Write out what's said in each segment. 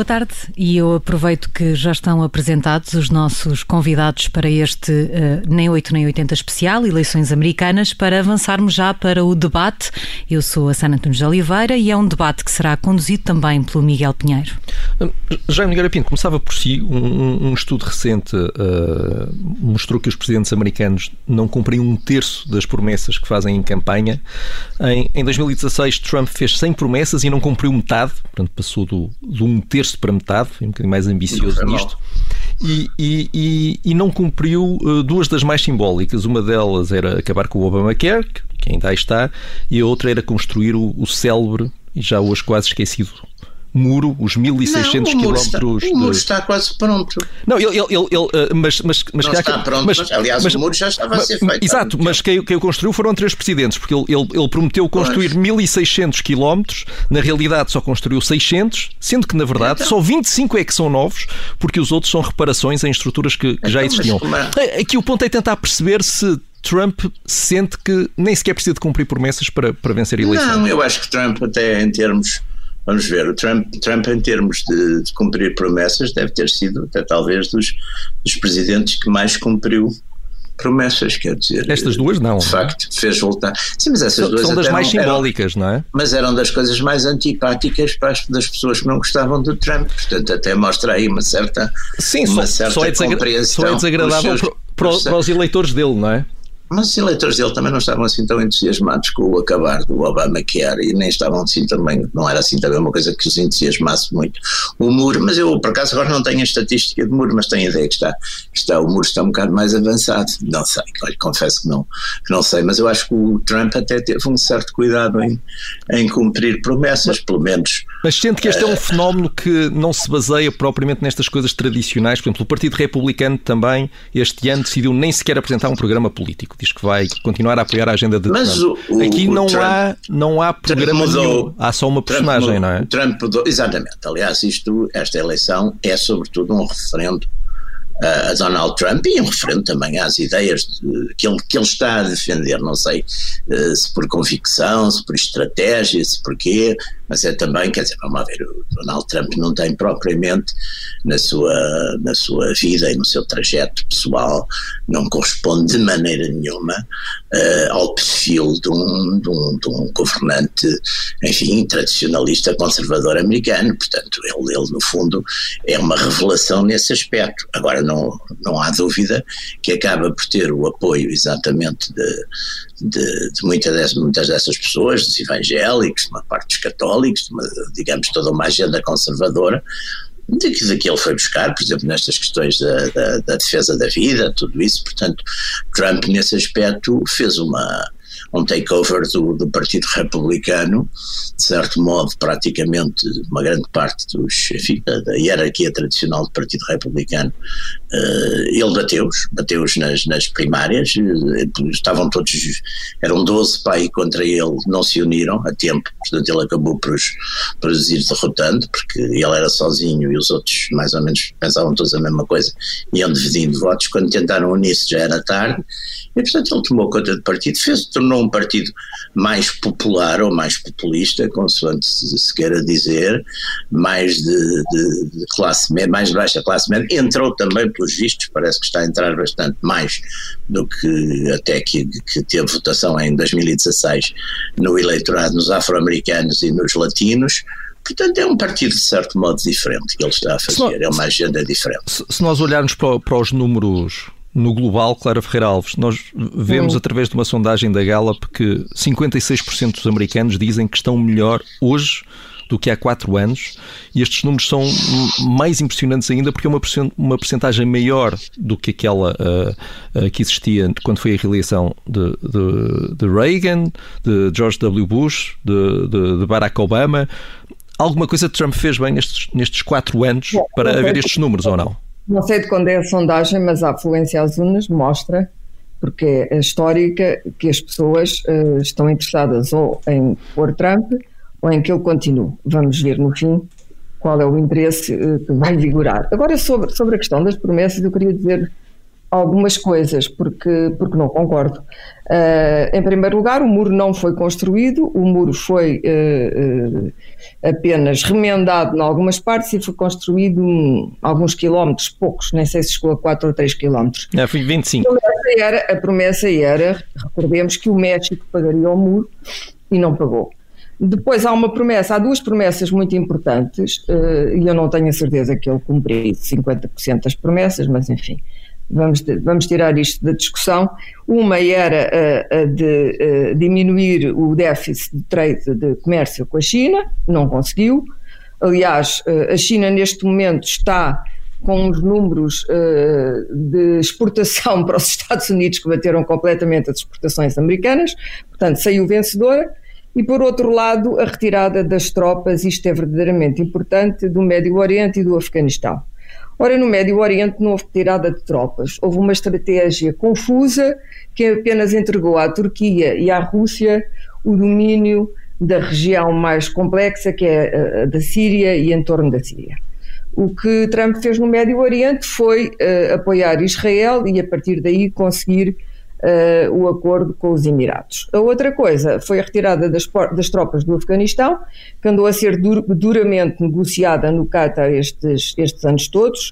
Boa tarde e eu aproveito que já estão apresentados os nossos convidados para este uh, Nem 8 Nem 80 especial, eleições americanas, para avançarmos já para o debate. Eu sou a Sana Antunes de Oliveira e é um debate que será conduzido também pelo Miguel Pinheiro. Jaime Nogueira Pinto, começava por si. Um, um estudo recente uh, mostrou que os presidentes americanos não cumpriam um terço das promessas que fazem em campanha. Em, em 2016, Trump fez 100 promessas e não cumpriu metade, portanto passou do, do um terço para metade, foi um bocadinho mais ambicioso nisto. E, e, e, e, não cumpriu uh, duas das mais simbólicas. Uma delas era acabar com o Obamacare, que ainda aí está, e a outra era construir o, o célebre e já hoje quase esquecido muro, os 1600 quilómetros. O muro está quase pronto. Não, ele. ele, ele, ele eh, mas, mas, mas não está pronto, mas, mas, aliás, mas, o muro já estava a ser feito. Exato, mas quem, quem o construiu foram três presidentes, porque ele, ele, ele prometeu construir pois. 1600 quilómetros, na realidade só construiu 600, sendo que, na verdade, então. só 25 é que são novos, porque os outros são reparações em estruturas que, que então, já existiam. É? Aqui o ponto é tentar perceber se Trump sente que nem sequer precisa de cumprir promessas para, para vencer a eleição. Não, eu acho que Trump, até em termos Vamos ver, o Trump, Trump em termos de, de cumprir promessas, deve ter sido até talvez dos, dos presidentes que mais cumpriu promessas, quer dizer. Estas duas não. De facto, fez voltar. Sim, mas essas duas são das mais não, simbólicas, eram, não é? Mas eram das coisas mais antipáticas para as das pessoas que não gostavam do Trump. Portanto, até mostra aí uma certa. Sim, uma só, certa só, é desagra só é desagradável seus, para, para os eleitores dele, não é? Mas os eleitores dele também não estavam assim tão entusiasmados com o acabar do Obamacare e nem estavam assim também, não era assim também uma coisa que os entusiasmasse muito. O muro, mas eu por acaso agora não tenho a estatística de muro, mas tenho a ideia que está, que está o muro está um bocado mais avançado. Não sei, olha, confesso que não, que não sei, mas eu acho que o Trump até teve um certo cuidado em, em cumprir promessas, pelo menos. Mas sente que este é um fenómeno que não se baseia propriamente nestas coisas tradicionais, por exemplo, o Partido Republicano também este ano decidiu nem sequer apresentar um programa político diz que vai continuar a apoiar a agenda de Mas Trump. O, Aqui o não, Trump, há, não há programa mudou, nenhum, há só uma personagem, Trump, não é? Trump mudou, exatamente. Aliás, isto, esta eleição é sobretudo um referendo a Donald Trump e um referendo também às ideias de, que, ele, que ele está a defender, não sei uh, se por convicção, se por estratégia, se por quê, mas é também, quer dizer, vamos ver, o Donald Trump não tem propriamente na sua, na sua vida e no seu trajeto pessoal, não corresponde de maneira nenhuma uh, ao perfil de um, de, um, de um governante, enfim, tradicionalista conservador americano, portanto, ele, ele no fundo é uma revelação nesse aspecto. Agora, não, não há dúvida que acaba por ter o apoio exatamente de, de, de muitas, dessas, muitas dessas pessoas, dos evangélicos, uma parte dos católicos, uma, digamos, toda uma agenda conservadora, de que ele foi buscar, por exemplo, nestas questões da, da, da defesa da vida, tudo isso. Portanto, Trump, nesse aspecto, fez uma um takeover do, do Partido Republicano, de certo modo, praticamente uma grande parte dos, enfim, da, da hierarquia tradicional do Partido Republicano. Uh, ele bateu-os, bateu-os nas, nas primárias, uh, estavam todos, eram 12 para ir contra ele, não se uniram a tempo, portanto ele acabou por os, por os ir derrotando, porque ele era sozinho e os outros mais ou menos pensavam todos a mesma coisa, iam dividindo votos, quando tentaram unir-se já era tarde, e portanto ele tomou conta do partido, fez, tornou um partido mais popular ou mais populista, consoante se, se queira dizer, mais de, de, de classe média, mais de baixa classe média, entrou também pelos vistos, parece que está a entrar bastante mais do que até que, que teve votação em 2016 no eleitorado nos afro-americanos e nos latinos, Portanto, é um partido de certo modo diferente que ele está a fazer, é uma agenda diferente. Se, se nós olharmos para, para os números no global, Clara Ferreira Alves, nós vemos hum. através de uma sondagem da Gallup que 56% dos americanos dizem que estão melhor hoje do que há quatro anos e estes números são mais impressionantes ainda porque é uma, uma percentagem maior do que aquela uh, uh, que existia quando foi a reeleição de, de, de Reagan, de George W. Bush, de, de, Barack Obama. Alguma coisa Trump fez bem nestes, nestes quatro anos para haver estes números ou não? Não sei de quando é a sondagem, mas a afluência às urnas mostra, porque é histórica, que as pessoas uh, estão interessadas ou em pôr Trump ou em que ele continue. Vamos ver no fim qual é o interesse uh, que vai vigorar. Agora, sobre, sobre a questão das promessas, eu queria dizer algumas coisas, porque, porque não concordo. Uh, em primeiro lugar, o muro não foi construído, o muro foi uh, uh, apenas remendado em algumas partes e foi construído um, alguns quilómetros, poucos, nem sei se chegou a 4 ou 3 quilómetros. É, foi 25. A promessa, era, a promessa era, recordemos, que o México pagaria o muro e não pagou. Depois há uma promessa, há duas promessas muito importantes, e eu não tenho a certeza que ele cumpriu 50% das promessas, mas enfim vamos, vamos tirar isto da discussão. Uma era a, a de a diminuir o déficit de trade de comércio com a China, não conseguiu. Aliás, a China neste momento está com os números de exportação para os Estados Unidos que bateram completamente as exportações americanas, portanto saiu vencedora. E por outro lado, a retirada das tropas, isto é verdadeiramente importante, do Médio Oriente e do Afeganistão. Ora, no Médio Oriente não houve retirada de tropas, houve uma estratégia confusa que apenas entregou à Turquia e à Rússia o domínio da região mais complexa, que é a da Síria e em torno da Síria. O que Trump fez no Médio Oriente foi uh, apoiar Israel e, a partir daí, conseguir uh, o acordo com os Emirados. A outra coisa foi a retirada das, das tropas do Afeganistão, que andou a ser dur, duramente negociada no Qatar estes, estes anos todos.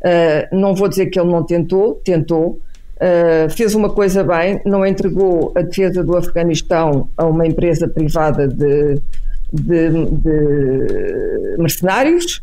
Uh, não vou dizer que ele não tentou, tentou. Uh, fez uma coisa bem, não entregou a defesa do Afeganistão a uma empresa privada de, de, de mercenários,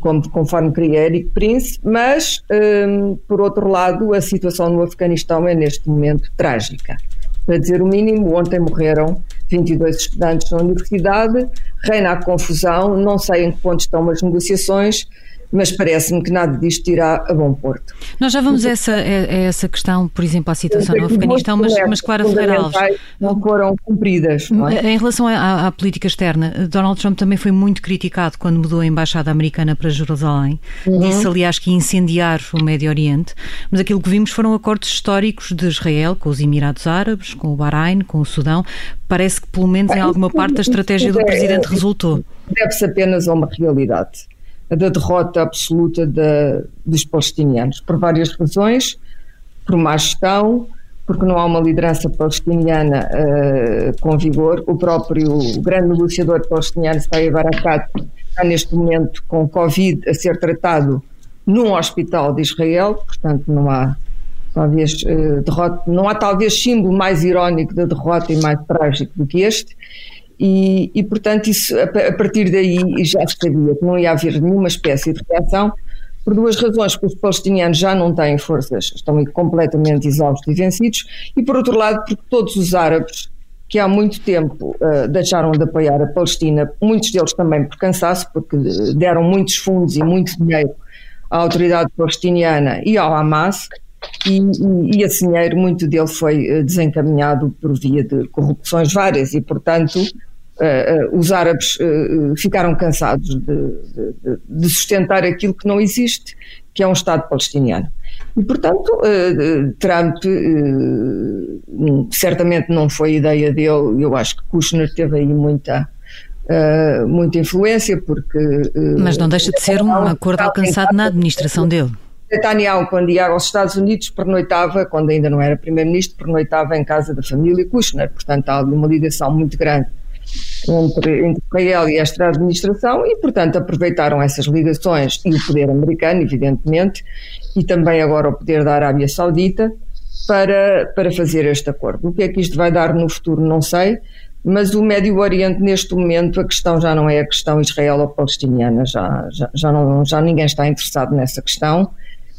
como, conforme queria Eric Prince, mas, um, por outro lado, a situação no Afeganistão é neste momento trágica. Para dizer o mínimo, ontem morreram 22 estudantes na universidade, reina a confusão, não sei em que ponto estão as negociações, mas parece-me que nada disto irá a bom porto. Nós já vamos a essa, a, essa questão, por exemplo, à situação no Afeganistão, mas, mas Clara Ferreira Alves. Não foram cumpridas. Não é? Em relação à, à, política externa, Donald Trump também foi muito criticado quando mudou a embaixada americana para Jerusalém. Uhum. Disse, aliás, que ia incendiar o Médio Oriente, mas aquilo que vimos foram acordos históricos de Israel com os Emirados Árabes, com o Bahrein, com o Sudão. Parece que, pelo menos, em alguma parte, a estratégia do presidente resultou. Deve-se apenas a uma realidade da derrota absoluta da, dos palestinianos, por várias razões, por má gestão, porque não há uma liderança palestiniana uh, com vigor. O próprio o grande negociador palestiniano, Saïd Barakat, está neste momento com Covid a ser tratado num hospital de Israel, portanto não há talvez uh, derrota, não há talvez símbolo mais irónico da derrota e mais trágico do que este. E, e, portanto, isso, a, partir daí já sabia que não ia haver nenhuma espécie de reação, por duas razões, porque os palestinianos já não têm forças, estão completamente exaustos e vencidos, e por outro lado, porque todos os árabes que há muito tempo uh, deixaram de apoiar a Palestina, muitos deles também por cansaço, porque deram muitos fundos e muito dinheiro à autoridade palestiniana e ao Hamas, e, e, e esse dinheiro, muito dele foi eh, desencaminhado por via de corrupções várias e, portanto, Uh, uh, os árabes uh, ficaram cansados de, de, de, sustentar aquilo que não existe, que é um Estado palestiniano. E, portanto, Trump certamente não foi ideia dele, eu acho que Kushner teve aí muita. muita influência porque. Mas não deixa de ser um acordo alcançado na administração dele. Netanyahu, quando ia aos Estados Unidos, pernoitava, quando ainda não era primeiro-ministro, pernoitava em casa da família Kushner. Portanto, há uma ligação muito grande entre, Israel e esta administração e, portanto, aproveitaram essas ligações e o poder americano, evidentemente, e também agora o poder da Arábia Saudita para, para fazer este acordo. O que é que isto vai dar no futuro, não sei, mas o Médio Oriente, neste momento, a questão já não é a questão israelo-palestiniana, já, já, já, não, já ninguém está interessado nessa questão.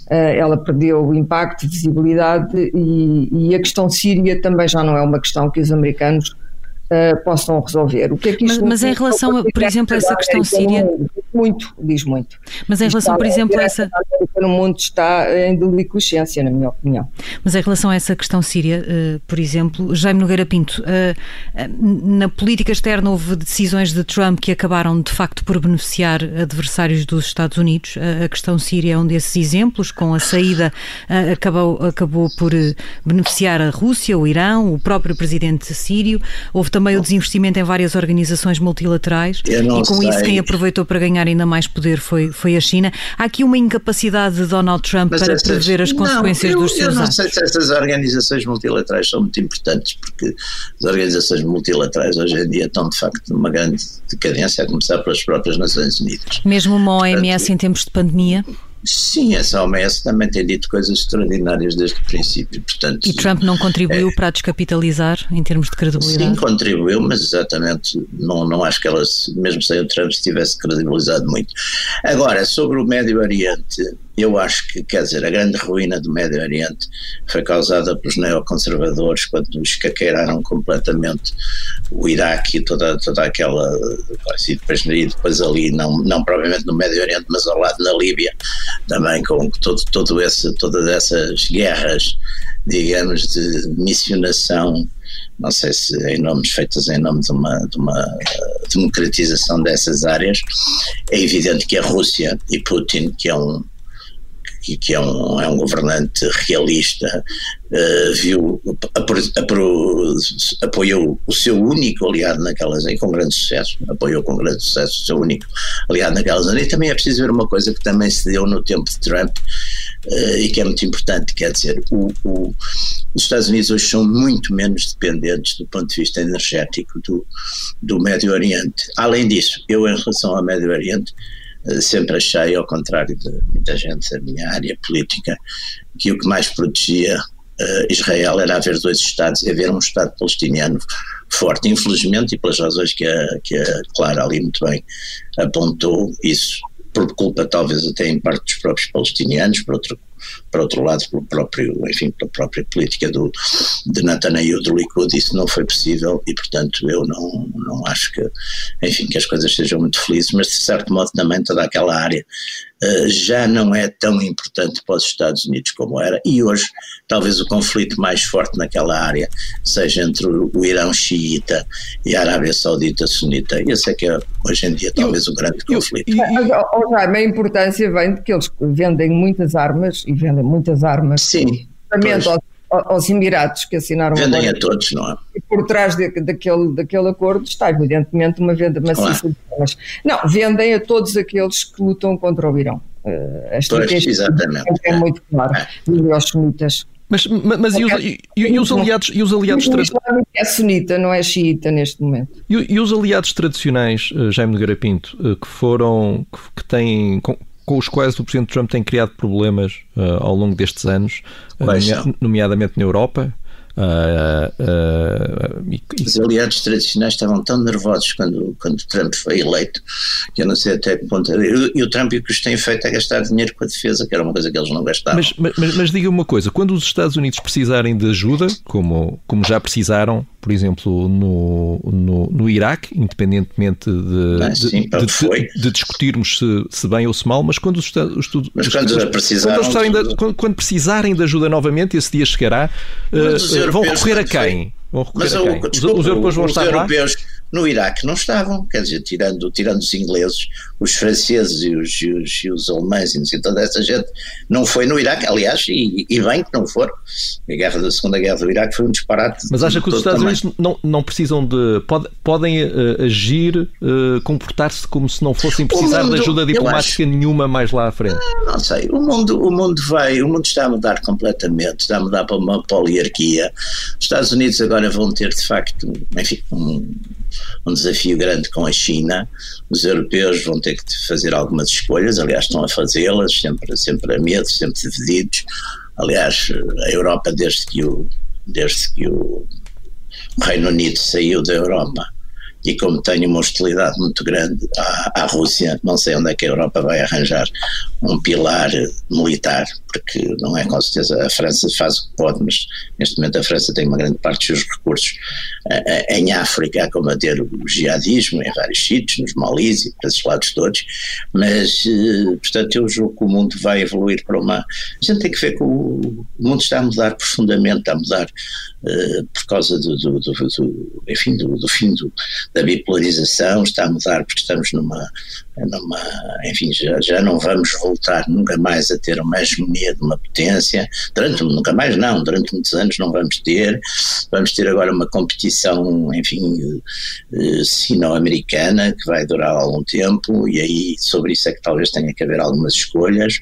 Eh, ela perdeu impacto, visibilidade e, e, a questão síria também já não é uma questão que os americanos uh, possam resolver. O que é que isto mas, mas em relação, a, por exemplo, a essa questão síria. Muito, diz muito. Mas em relação, por exemplo, a essa. No mundo está em delicuscência, na minha opinião. Mas em relação a essa questão síria, uh, por exemplo, Jaime Nogueira Pinto, uh, na política externa houve decisões de Trump que acabaram de facto por beneficiar adversários dos Estados Unidos. a questão síria é um desses exemplos, com a saída acabou, acabou por beneficiar a Rússia, o Irão, o próprio presidente sírio. Houve também o desinvestimento em várias organizações multilaterais e com sei. isso quem aproveitou para ganhar ainda mais poder foi, foi a China. Há aqui uma incapacidade de Donald Trump Mas para essas, prever as consequências não, eu, dos seus atos. Eu não sei se essas organizações multilaterais são muito importantes, porque as organizações multilaterais hoje em dia estão de facto numa grande decadência, a começar pelas próprias Nações Unidas. Mesmo uma OMS Portanto, em tempos de pandemia? Sim, essa OMS também tem dito coisas extraordinárias desde o princípio. Portanto, e Trump não contribuiu é, para descapitalizar em termos de credibilidade? Sim, contribuiu, mas exatamente não, não acho que ela, mesmo sem o Trump, se tivesse credibilizado muito. Agora, sobre o Médio Oriente, eu acho que, quer dizer, a grande ruína do Médio Oriente foi causada pelos neoconservadores quando escaqueiraram completamente o Iraque e toda, toda aquela. E depois, e depois ali, não, não provavelmente no Médio Oriente, mas ao lado na Líbia, também com todo, todo esse, todas essas guerras, digamos, de missionação não sei se em nomes feitas em nome de uma, de uma democratização dessas áreas, é evidente que a Rússia e Putin, que é um que, que é, um, é um governante realista, uh, viu, apoiou o seu único aliado naquela zona, com grande sucesso, apoiou com grande sucesso o seu único aliado naquela zona. E também é preciso ver uma coisa que também se deu no tempo de Trump uh, e que é muito importante, quer dizer, o, o, os Estados Unidos hoje são muito menos dependentes do ponto de vista energético do, do Médio Oriente. Além disso, eu em relação ao Médio Oriente, sempre achei, ao contrário de muita gente da minha área política, que o que mais protegia uh, Israel era haver dois Estados e haver um Estado palestiniano forte. Infelizmente, e pelas razões que a, que a Clara ali muito bem apontou, isso por culpa talvez até em parte dos próprios palestinianos, por outro por outro lado, pelo próprio, enfim, pela própria política do, de Netanyahu do Likud, isso não foi possível e, portanto, eu não, não acho que, enfim, que as coisas sejam muito felizes, mas de certo modo também toda aquela área já não é tão importante para os Estados Unidos como era e hoje talvez o conflito mais forte naquela área seja entre o Irão xiita e a Arábia Saudita sunita. Esse é que é hoje em dia talvez eu, o grande conflito. Eu, mas, oh, Jaime, a importância vem de que eles vendem muitas armas e vendem muitas armas. Sim. Aos, aos Emirados que assinaram Vendem agora. a todos, não é? E por trás de, daquele, daquele acordo está, evidentemente, uma venda maciça de armas. Não, vendem a todos aqueles que lutam contra o Irão. Uh, pois, exatamente. É, é muito claro. É. E aos sunitas. Mas, mas, mas e, os, e, e, os, aliados, e os aliados tradicionais. É sunita, não é xiita neste momento. E, e os aliados tradicionais, uh, Jaime de Garapinto, uh, que foram, que, que têm, com, os quais o Presidente Trump tem criado problemas uh, ao longo destes anos, uh, nomeadamente na Europa. Uh, uh, e, Os aliados tradicionais estavam tão nervosos quando, quando Trump foi eleito que eu não sei até que ponto. E, o Trump o que os tem feito é gastar dinheiro com a defesa, que era uma coisa que eles não gastavam. Mas, mas, mas diga uma coisa: quando os Estados Unidos precisarem de ajuda, como, como já precisaram, por exemplo, no, no, no Iraque, independentemente de, ah, sim, de, de, de, discutirmos se, se, bem ou se mal, mas quando os, os, mas quando, os, precisaram, quando, quando, precisarem de ajuda novamente, esse dia chegará, uh, vão recorrer a quem? Vão recorrer mas a quem? Desculpa, os, europeus vão estar europeus, lá? No Iraque não estavam, quer dizer, tirando, tirando os ingleses, os franceses e os, e os, e os alemães e toda essa gente, não foi no Iraque, aliás, e, e bem que não for. A guerra da Segunda Guerra do Iraque foi um disparate. Mas acha que os Estados Unidos não, não precisam de. Pode, podem uh, agir, uh, comportar-se como se não fossem precisar mundo, de ajuda diplomática acho, nenhuma mais lá à frente? Ah, não sei, o mundo, o mundo vai, o mundo está a mudar completamente, está a mudar para uma poliarquia. Os Estados Unidos agora vão ter de facto, enfim, um, um desafio grande com a China. Os europeus vão ter que fazer algumas escolhas, aliás, estão a fazê-las, sempre, sempre a medo, sempre divididos. Aliás, a Europa, desde que o, desde que o Reino Unido saiu da Europa, e como tem uma hostilidade muito grande à, à, Rússia, não sei onde é que a Europa vai arranjar um pilar militar, porque não é com certeza a França faz o que pode, mas neste momento a França tem uma grande parte dos seus recursos uh, em África a combater o jihadismo em vários sítios, nos Malis e para esses lados todos, mas uh, portanto eu julgo que o mundo vai evoluir para uma... A gente tem que ver que o, mundo está a mudar profundamente, a mudar uh, por causa do, do, do, do enfim, do, fim da bipolarização, está a mudar porque estamos numa, numa enfim, já, já não vamos voltar nunca mais a ter uma hegemonia de uma potência, durante, nunca mais não, durante muitos anos não vamos ter, vamos ter agora uma competição, enfim, eh, sino-americana que vai durar algum tempo e aí sobre isso é que talvez tenha que haver algumas escolhas,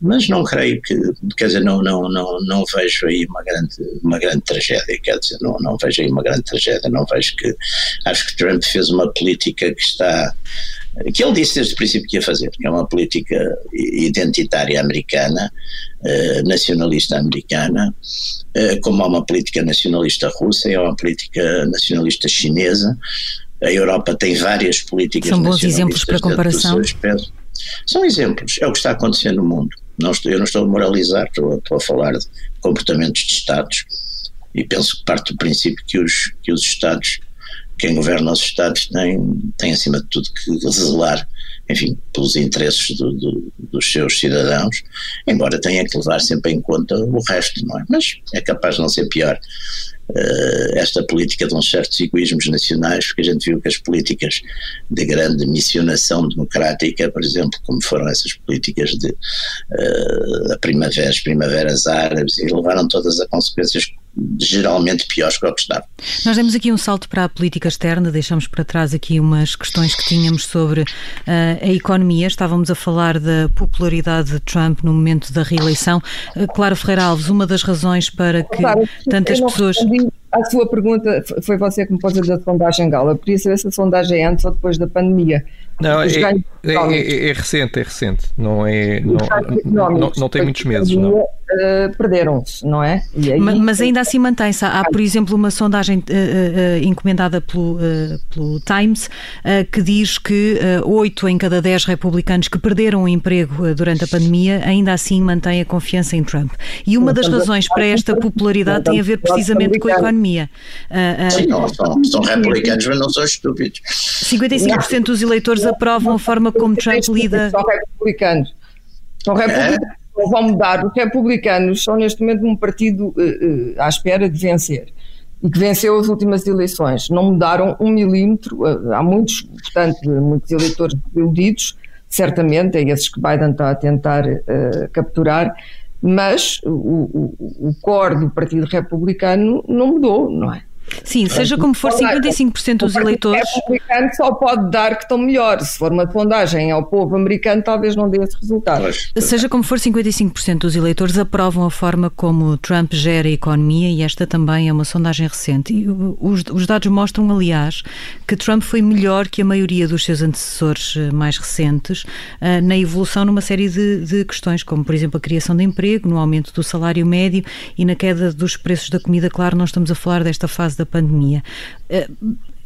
mas não creio que, quer dizer, não, não, não, não vejo aí uma grande, uma grande tragédia, quer dizer, não, não vejo aí uma grande tragédia, não vejo que, acho que Trump fez uma política que está que ele disse desde o princípio que ia fazer, que é uma política identitária americana, eh, nacionalista americana, eh, como há uma política nacionalista russa e há uma política nacionalista chinesa. A Europa tem várias políticas São bons exemplos para comparação. São exemplos, é o que está acontecendo no mundo. Não estou, eu não estou a moralizar, estou, estou a falar de comportamentos de Estados e penso que parte do princípio que os, que os Estados quem governa os Estados tem, tem acima de tudo que zelar, enfim, pelos interesses do, do, dos seus cidadãos, embora tenha que levar sempre em conta o resto, não é? Mas é capaz de não ser pior uh, esta política de uns certos egoísmos nacionais, porque a gente viu que as políticas de grande missionação democrática, por exemplo, como foram essas políticas de uh, primavera, as primaveras árabes, e levaram todas a consequências geralmente piores que o que estava. Nós demos aqui um salto para a política externa, deixamos para trás aqui umas questões que tínhamos sobre uh, a economia. Estávamos a falar da popularidade de Trump no momento da reeleição. Uh, Clara Ferreira Alves, uma das razões para que claro, tantas pessoas. A sua pergunta foi você que me pôs da sondagem Gala. Podia saber se a sondagem é antes ou depois da pandemia. Não, é, é, é, é, recente, é recente. Não, é, não, não, não, tem muitos meses. Não. Uh, Perderam-se, não é? Aí, mas, mas, ainda assim mantém-se. Há, por exemplo, uma sondagem uh, uh, encomendada pelo, pelo Times que diz que oito em cada dez republicanos que perderam o emprego durante a pandemia ainda assim mantém a confiança em Trump. E uma das razões para esta popularidade tem a ver precisamente com a economia. Sim, não, são, são republicanos, mas não são estúpidos. 55% dos eleitores aprovam a forma como Trump lida. São republicanos. São republicanos. É? Vão mudar. Os republicanos são neste momento um partido uh, uh, à espera de vencer e que venceu as últimas eleições. Não mudaram um milímetro. Uh, há muitos, portanto, muitos eleitores iludidos, certamente, é esses que Biden está a tentar capturar, mas o, o, o core do Partido Republicano não mudou, não é? Sim, seja como for, 55% dos eleitores. O republicano só pode dar que estão melhor. Se for uma sondagem ao povo americano, talvez não dê esse resultado. Seja como for, 55% dos eleitores aprovam a forma como Trump gera a economia e esta também é uma sondagem recente. E os, os dados mostram, aliás, que Trump foi melhor que a maioria dos seus antecessores eh, mais recentes uh, na evolução numa série de, de questões, como, por exemplo, a criação de emprego, no aumento do salário médio e na queda dos preços da comida. Claro, nós estamos a falar desta fase da pandemia. Eh,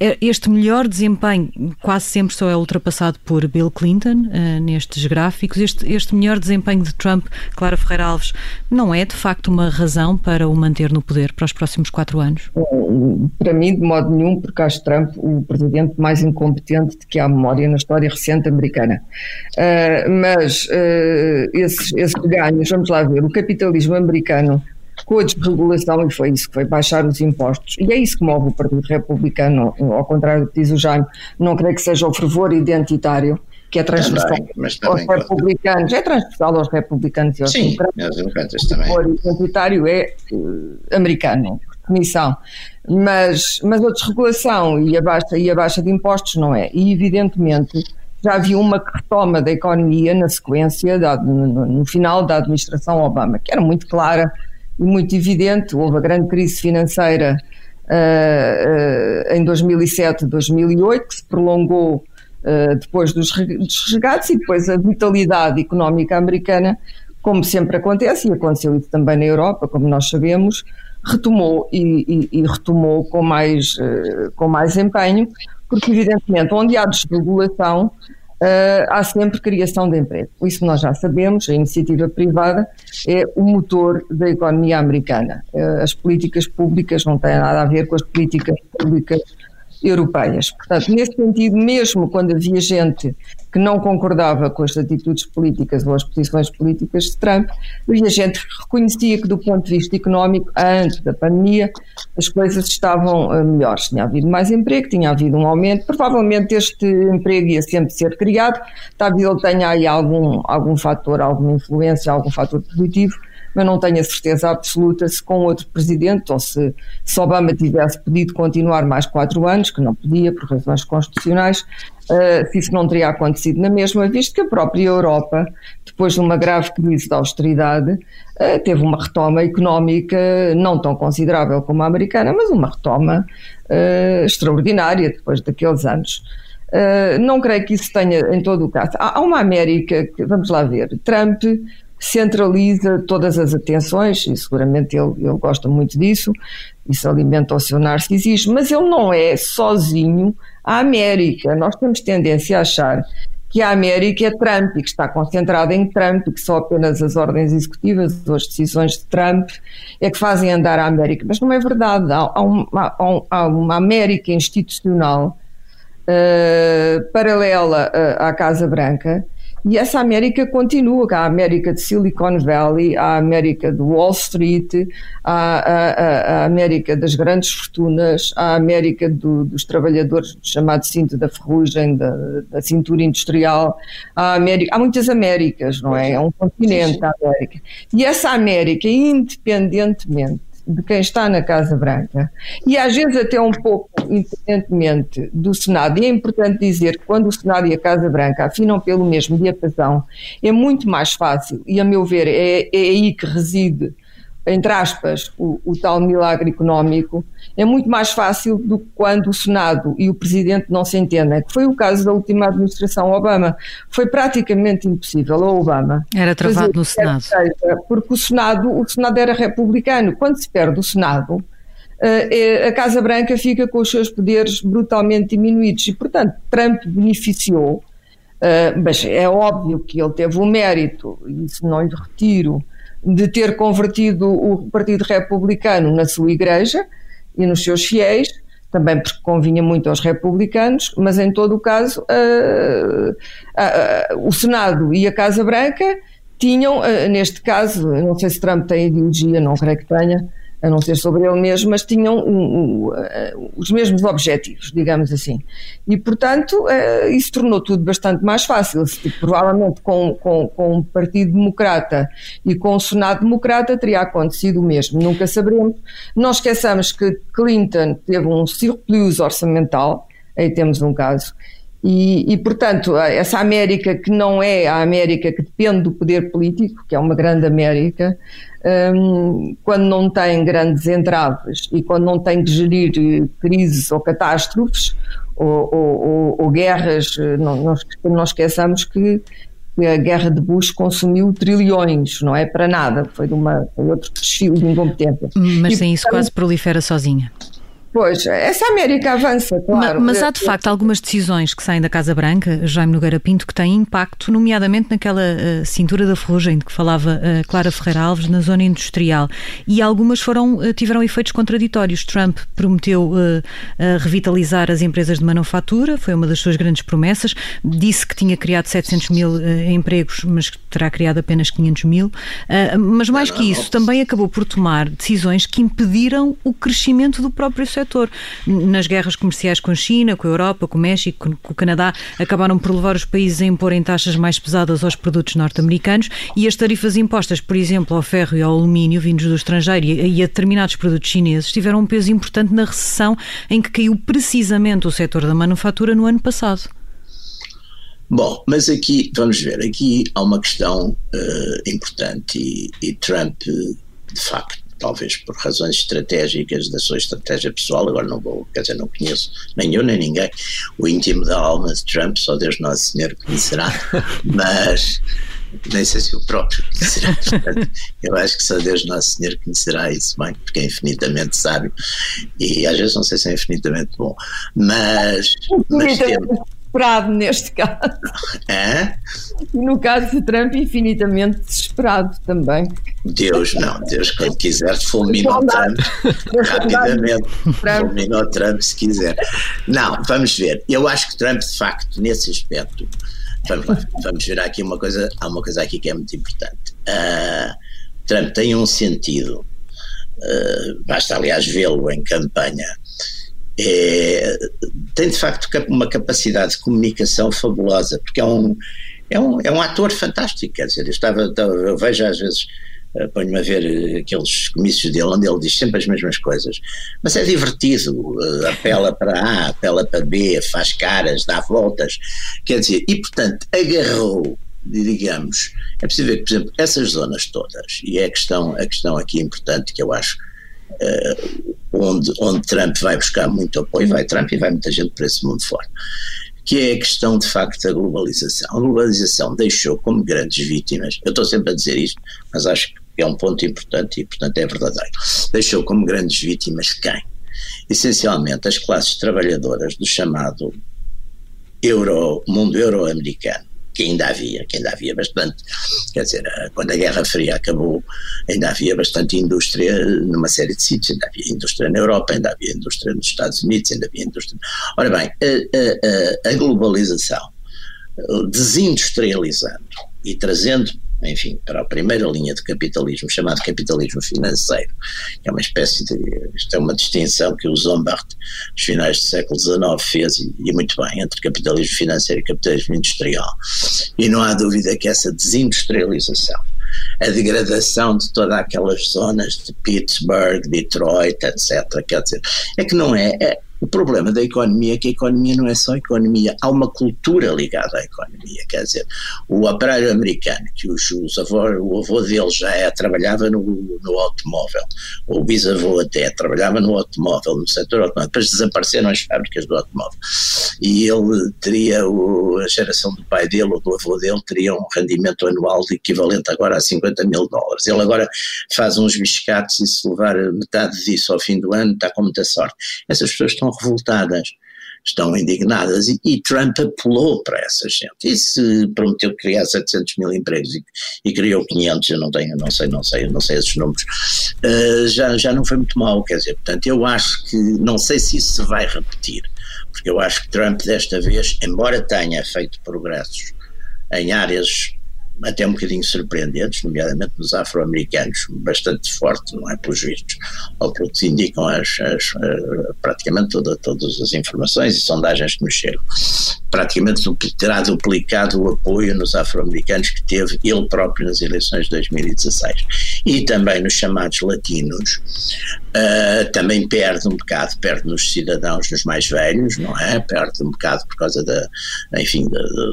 eh, este melhor desempenho quase sempre só é ultrapassado por Bill Clinton uh, nestes gráficos. Este, este melhor desempenho de Trump, Clara Ferreira Alves, não é de facto uma razão para o manter no poder para os próximos quatro anos? Para mim, de modo nenhum, porque acho Trump o presidente mais incompetente de que há memória na história recente americana. Uh, mas uh, esses, esses ganhos, vamos lá ver, o capitalismo americano com a desregulação, e foi isso que foi baixar os impostos. E é isso que move o Partido Republicano, ao contrário do que diz o Jaime, não creio que seja o fervor identitário, que é transversal aos republicanos, é transversal aos republicanos e aos Sim, democratas. também. O fervor identitário é uh, americano, por definição. Mas, mas a desregulação e a, baixa, e a baixa de impostos não é. E, evidentemente, já havia uma retoma da economia na sequência, da, no, no, final da administração Obama, que era muito clara muito evidente. Houve a grande crise financeira uh, uh, em 2007, 2008, que se prolongou uh, depois dos resgates e depois a vitalidade económica americana, como sempre acontece, e aconteceu isso também na Europa, como nós sabemos, retomou e, e, e retomou com mais, com mais empenho, porque evidentemente onde há desregulação uh, há sempre criação de emprego. Isso nós já sabemos, a iniciativa privada é o motor da economia americana. Uh, as políticas públicas não têm nada a ver com as políticas públicas europeias. Portanto, nesse sentido, mesmo quando havia gente que não concordava com as atitudes políticas ou as posições políticas de Trump, e a gente reconhecia que, do ponto de vista económico, antes da pandemia, as coisas estavam eh, melhores. Tinha havido mais emprego, tinha havido um aumento, provavelmente este emprego ia sempre ser criado, talvez ele tenha aí algum, algum fator, alguma influência, algum fator positivo, mas não tenho a certeza absoluta se com outro presidente ou se, se Obama tivesse pedido continuar mais quatro anos, que não podia por razões constitucionais, se isso não teria acontecido na mesma, visto que a própria Europa, depois de uma grave crise de austeridade, uh, teve uma retoma económica não tão considerável como a americana, mas uma retoma uh, extraordinária depois daqueles anos. Não creio que isso tenha em todo o caso. Há, há uma América que, vamos lá ver, Trump centraliza todas as atenções, e seguramente ele, ele gosta muito disso, isso alimenta o seu narcisismo, mas ele não é sozinho a América. Nós temos tendência a achar que a América é Trump e que está concentrada em Trump e que só apenas as ordens executivas ou as decisões de Trump é que fazem andar a América. Mas não é verdade. Há, uma, há uma, América institucional uh, paralela uh, à Casa Branca e essa América continua, há a América de Silicon Valley, a América de Wall Street, a, a, a América das grandes fortunas, a América do, dos trabalhadores do chamado cinto da ferrugem, da, da cintura industrial, a América, há muitas Américas, não é? É um continente a América. E essa América, independentemente de quem está na Casa Branca. E às vezes até um pouco independentemente do Senado, e é importante dizer que quando o Senado e a Casa Branca afinam pelo mesmo diapasão, é muito mais fácil, e a meu ver é, é aí que reside entre aspas, o, o, tal milagre económico, é muito mais fácil do que quando o Senado e o Presidente não se entendem, que foi o caso da última administração Obama. Foi praticamente impossível ao Obama. Era travado no Senado. Porque o Senado, o Senado era republicano. Quando se perde o Senado, eh, é, a Casa Branca fica com os seus poderes brutalmente diminuídos e, portanto, Trump beneficiou, eh, mas é óbvio que ele teve o mérito, e isso não lhe retiro, de ter convertido o Partido Republicano na sua igreja e nos seus fiéis, também porque convinha muito aos republicanos, mas em todo o caso uh, uh, uh, o Senado e a Casa Branca tinham, neste caso, não sei se Trump tem ideologia, não creio que tenha, a não ser sobre ele mesmo, mas tinham um, um, uh, os mesmos objetivos, digamos assim. E, portanto, uh, isso tornou tudo bastante mais fácil. Se, provavelmente com, com, com o Partido Democrata e com o Senado Democrata teria acontecido o mesmo, nunca saberemos. Não esqueçamos que Clinton teve um surplus orçamental, aí temos um caso, e, e, portanto, essa América que não é a América que depende do poder político, que é uma grande América, um, quando não tem grandes entraves e quando não tem que gerir eh, crises ou catástrofes ou, ou, ou guerras, eh, não, não, não esqueçamos que a guerra de Bush consumiu trilhões, não é para nada, foi, de uma, foi outro desfile de incompetência. Mas e, sem isso quase prolifera sozinha. Pois, essa América avança, claro. Mas, mas, há de facto algumas decisões que saem da Casa Branca, Jaime Nogueira Pinto, que têm impacto, nomeadamente naquela uh, cintura da ferrugem de que falava uh, Clara Ferreira Alves, na zona industrial. E algumas foram, uh, tiveram efeitos contraditórios. Trump prometeu revitalizar as empresas de manufatura, foi uma das suas grandes promessas. Disse que tinha criado 700 mil empregos, mas que terá criado apenas 500 mil. mas mais que isso, também acabou por tomar decisões que impediram o crescimento do próprio setor setor. Nas guerras comerciais com a China, com a Europa, com o México, com o Canadá, acabaram por levar os países a imporem taxas mais pesadas aos produtos norte-americanos e as tarifas impostas, por exemplo, ao ferro e ao alumínio vindos do estrangeiro e a determinados produtos chineses tiveram um peso importante na recessão em que caiu precisamente o setor da manufatura no ano passado. Bom, mas aqui, vamos ver, aqui há uma questão uh, importante e, e Trump, de facto, talvez por razões estratégicas da sua estratégia pessoal, agora não vou, quer dizer, não conheço nem eu nem ninguém, o íntimo da alma de Trump, só Deus Nosso Senhor conhecerá, mas nem sei se o próprio conhecerá, portanto, eu acho que só Deus Nosso Senhor conhecerá isso bem, porque é infinitamente sábio e às vezes não sei se é infinitamente bom, mas, mas temos desesperado neste caso. É? E no caso de Trump, infinitamente desesperado também. Deus, não, Deus, quando quiser, fulmina o Trump rapidamente. Fulmina o Trump se quiser. Não, vamos ver. Eu acho que Trump, de facto, nesse aspecto, vamos lá, vamos ver aqui uma coisa, há uma coisa aqui que é muito importante. Uh, Trump tem um sentido, uh, basta aliás vê-lo em campanha, é, tem de facto uma capacidade de comunicação fabulosa, porque é um, é um, é um ator fantástico, quer dizer, eu, estava, eu vejo às vezes eh, ponho-me a ver eh, aqueles comícios dele onde ele diz sempre as mesmas coisas, mas é divertido, eh, apela para A, apela para B, faz caras, dá voltas, quer dizer, e portanto agarrou, digamos, é preciso ver que, por exemplo, essas zonas todas, e é a questão, a questão aqui importante que eu acho onde, onde Trump vai buscar muito apoio, vai Trump e vai muita gente para esse mundo fora que é a questão de facto da globalização. A globalização deixou como grandes vítimas, eu estou sempre a dizer isto, mas acho que é um ponto importante e, portanto, é verdadeiro. Deixou como grandes vítimas quem? Essencialmente as classes trabalhadoras do chamado euro, mundo euro-americano que ainda havia, que ainda havia bastante, quer dizer, eh, quando a Guerra Fria acabou, ainda havia bastante indústria numa série de sítios, ainda havia indústria na Europa, ainda havia indústria nos Estados Unidos, ainda havia indústria. Ora bem, a, a, a globalização, desindustrializando e trazendo enfim, para a primeira linha de capitalismo, chamado capitalismo financeiro, é uma espécie de. Isto é uma distinção que o Zombart, nos finais do século XIX, fez, e, e muito bem, entre capitalismo financeiro e capitalismo industrial. E não há dúvida que essa desindustrialização a degradação de todas aquelas zonas de Pittsburgh, Detroit, etc. Quer dizer, é que não é, é o problema da economia é que a economia não é só economia, há uma cultura ligada à economia. Quer dizer, o operário americano, que os, os avô, o avô dele já é, trabalhava no, no automóvel, ou o bisavô até trabalhava no automóvel, no setor automóvel, depois desapareceram as fábricas do automóvel. E ele teria, o, a geração do pai dele ou do avô dele, teria um rendimento anual equivalente agora a 50 mil dólares. Ele agora faz uns biscates e se levar metade disso ao fim do ano, está com muita sorte. Essas pessoas estão revoltadas, estão indignadas e, e, Trump apelou para essa gente. E se prometeu criar 700 mil empregos e, e, criou 500, eu não tenho, não sei, não sei, não sei esses números, uh, já, já não foi muito mal, quer dizer, portanto eu acho que, não sei se isso se vai repetir, porque eu acho que Trump desta vez, embora tenha feito progressos em áreas até um bocadinho surpreendentes, nomeadamente nos afro-americanos, bastante forte, não é, pelos vistos, pelo que indicam as, as, eh, praticamente toda, todas as informações e sondagens que nos chegam. Praticamente terá duplicado o apoio nos afro-americanos que teve ele próprio nas eleições de 2016. E também nos chamados latinos, uh, também perde um bocado, perde nos cidadãos, nos mais velhos, não é? Perde um bocado por causa da, enfim,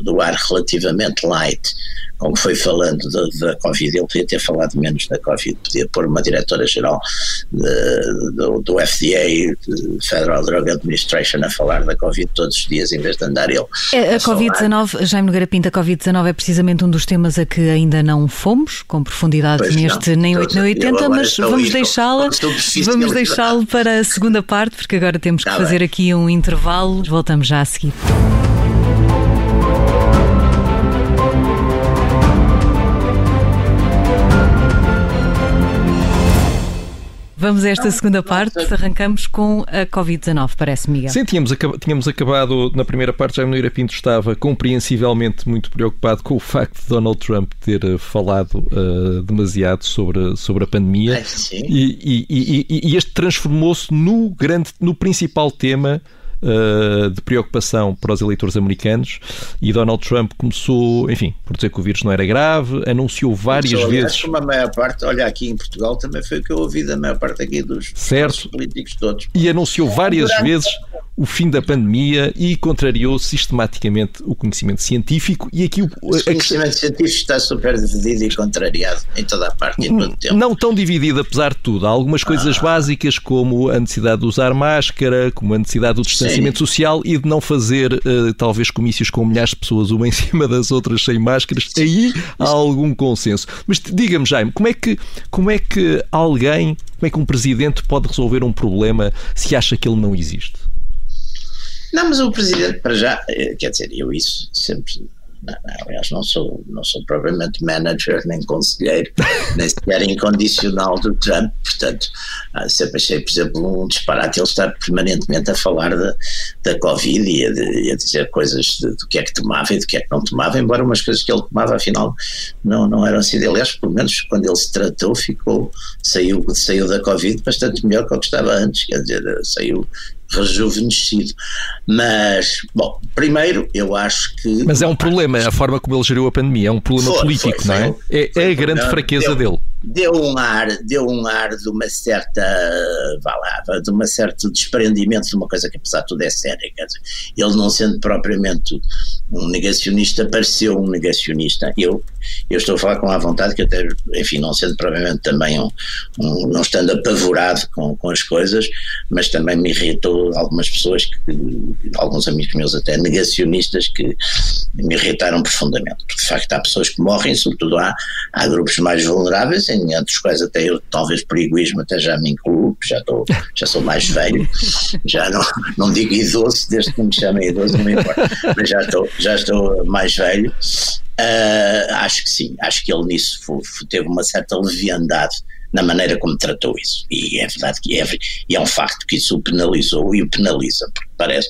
do ar relativamente light com que foi falando da, Covid, ele podia ter falado menos da Covid, podia pôr uma diretora-geral do, do, FDA, Federal Drug Administration, a falar da Covid todos os dias em vez de andar ele. É, a, a Covid-19, Jaime Nogueira Pinto, a Covid-19 é precisamente um dos temas a que ainda não fomos com profundidade pois neste não, nem 8 nem 80, mas vamos deixá-la vamos deixá-lo para a segunda parte, porque agora temos que tá fazer bem. aqui um intervalo. Voltamos já a seguir. Vamos a esta segunda parte, arrancamos com a Covid-19, parece, Miguel. Sim, tínhamos, tínhamos acabado na primeira parte, já Noira Pinto estava compreensivelmente muito preocupado com o facto de Donald Trump ter eh, falado uh, demasiado sobre, sobre a pandemia. E, e, e, e este transformou-se no, grande, no principal tema uh, de preocupação para os eleitores americanos e Donald Trump começou, enfim, por dizer que o vírus não era grave, anunciou várias Começou, vezes. Como a maior parte, olha, aqui em Portugal também foi o que eu ouvi da maior parte aqui dos, certo. políticos todos. E anunciou várias vezes o fim da pandemia e contrariou sistematicamente o conhecimento científico e aqui o, o conhecimento a... científico está super dividido e contrariado em toda a parte e todo o tempo. Não tão dividido apesar de tudo. Há algumas coisas ah. básicas como a necessidade de usar máscara, como a necessidade do distanciamento Sim. social e de não fazer uh, talvez comícios com milhares de pessoas uma em cima das outras sem máscaras. Aí há algum consenso. Mas diga-me, Jaime, como é que como é que alguém, como é que um presidente pode resolver um problema se acha que ele não existe? Não, mas o presidente, para já, eh, quer dizer, eu isso sempre não, não, aliás, não sou, não sou propriamente manager, nem conselheiro, nem sequer incondicional do Trump, portanto, ah, sempre achei, por exemplo, um disparate ele estar permanentemente a falar da, da Covid e a, de, a dizer coisas de, do que é que tomava e do que é que não tomava, embora umas coisas que ele tomava, afinal, não, não eram assim. Aliás, pelo menos quando ele se tratou, ficou, saiu, saiu da Covid bastante melhor que o que estava antes, quer dizer, saiu rejuvenescido. Mas, bom, primeiro eu acho que. Mas é um problema, a forma como ele geriu a pandemia, é um problema foi, político, foi, não é? é, é a grande fraqueza deu, dele. Deu um ar, deu um ar de uma certa, vá lá, de uma certo desprendimento de uma coisa que apesar de tudo é séria. Ele não sendo propriamente um negacionista, pareceu um negacionista. Eu, eu estou a falar com a vontade que até, enfim, não sendo propriamente também um, um não estando apavorado com, com as coisas, mas também me irritou algumas pessoas, que, alguns amigos meus até negacionistas, que me irritaram profundamente. Porque de facto há pessoas que morrem, sobretudo há, há grupos mais vulneráveis, entre os quais até eu, talvez por egoísmo, até já me incluo, já, estou, já sou mais velho, já não, não digo idoso, desde que me chamem idoso, não me importa, mas já estou, já estou mais velho. Uh, acho que sim, acho que ele nisso teve uma certa leviandade na maneira como tratou isso. E é verdade que é, e é um facto que isso o penalizou e o penaliza, porque parece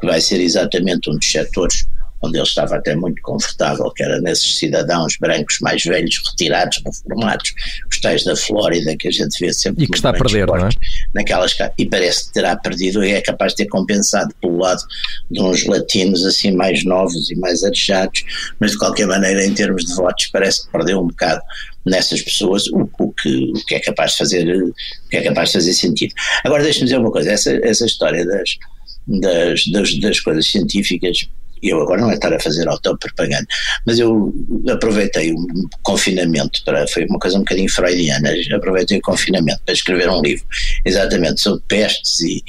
que vai ser exatamente um dos setores onde ele estava até muito confortável, que era nesses cidadãos brancos mais velhos, retirados, reformados, os tais da Flórida, que a gente vê sempre. E que está a perder, não é? Naquelas, e parece que terá perdido e é capaz de ter compensado pelo lado de uns latinos assim mais novos e mais arejados, mas de qualquer maneira, em termos de votos, parece que perdeu um bocado nessas pessoas, o, o, que, que é capaz de fazer, o que é capaz de fazer sentido. Agora deixe-me dizer uma coisa, essa, essa história das, das, das, das coisas científicas eu agora não é estar a fazer autopropaganda, mas eu aproveitei o confinamento para, foi uma coisa um bocadinho freudiana, aproveitei o confinamento para escrever um livro exatamente sobre pestes e,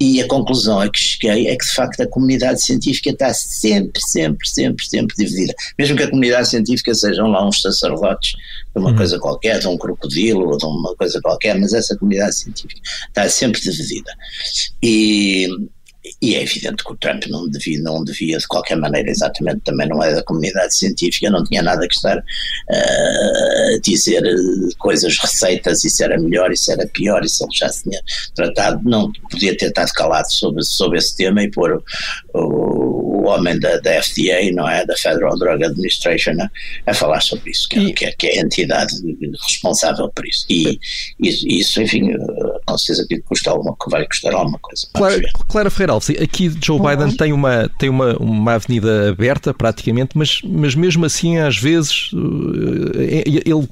e a conclusão a que cheguei é que de facto a comunidade científica está sempre, sempre, sempre, sempre dividida. Mesmo que a comunidade científica sejam lá uns sacerdotes de uma uhum. coisa qualquer, de um crocodilo ou de uma coisa qualquer, mas essa comunidade científica está sempre dividida. E e é evidente que o Trump não devia, não devia, de qualquer maneira, exatamente, também não é da comunidade científica, não tinha nada que estar uh, a dizer coisas, receitas, isso era melhor, isso era pior, isso ele já se tinha tratado, não podia ter estado calado sobre, sobre esse tema e pôr o, o, o homem da, da, FDA, não é, da Federal Drug Administration, a, a falar sobre isso, que, é, e, que, é, que, é, a entidade responsável por isso. E, e isso, enfim, com certeza que custa alguma, que vai custar alguma coisa. Clara, Clara Ferreira Alves, aqui Joe uhum. Biden tem, uma, tem uma, uma avenida aberta praticamente, mas, mas mesmo assim às vezes eh, ele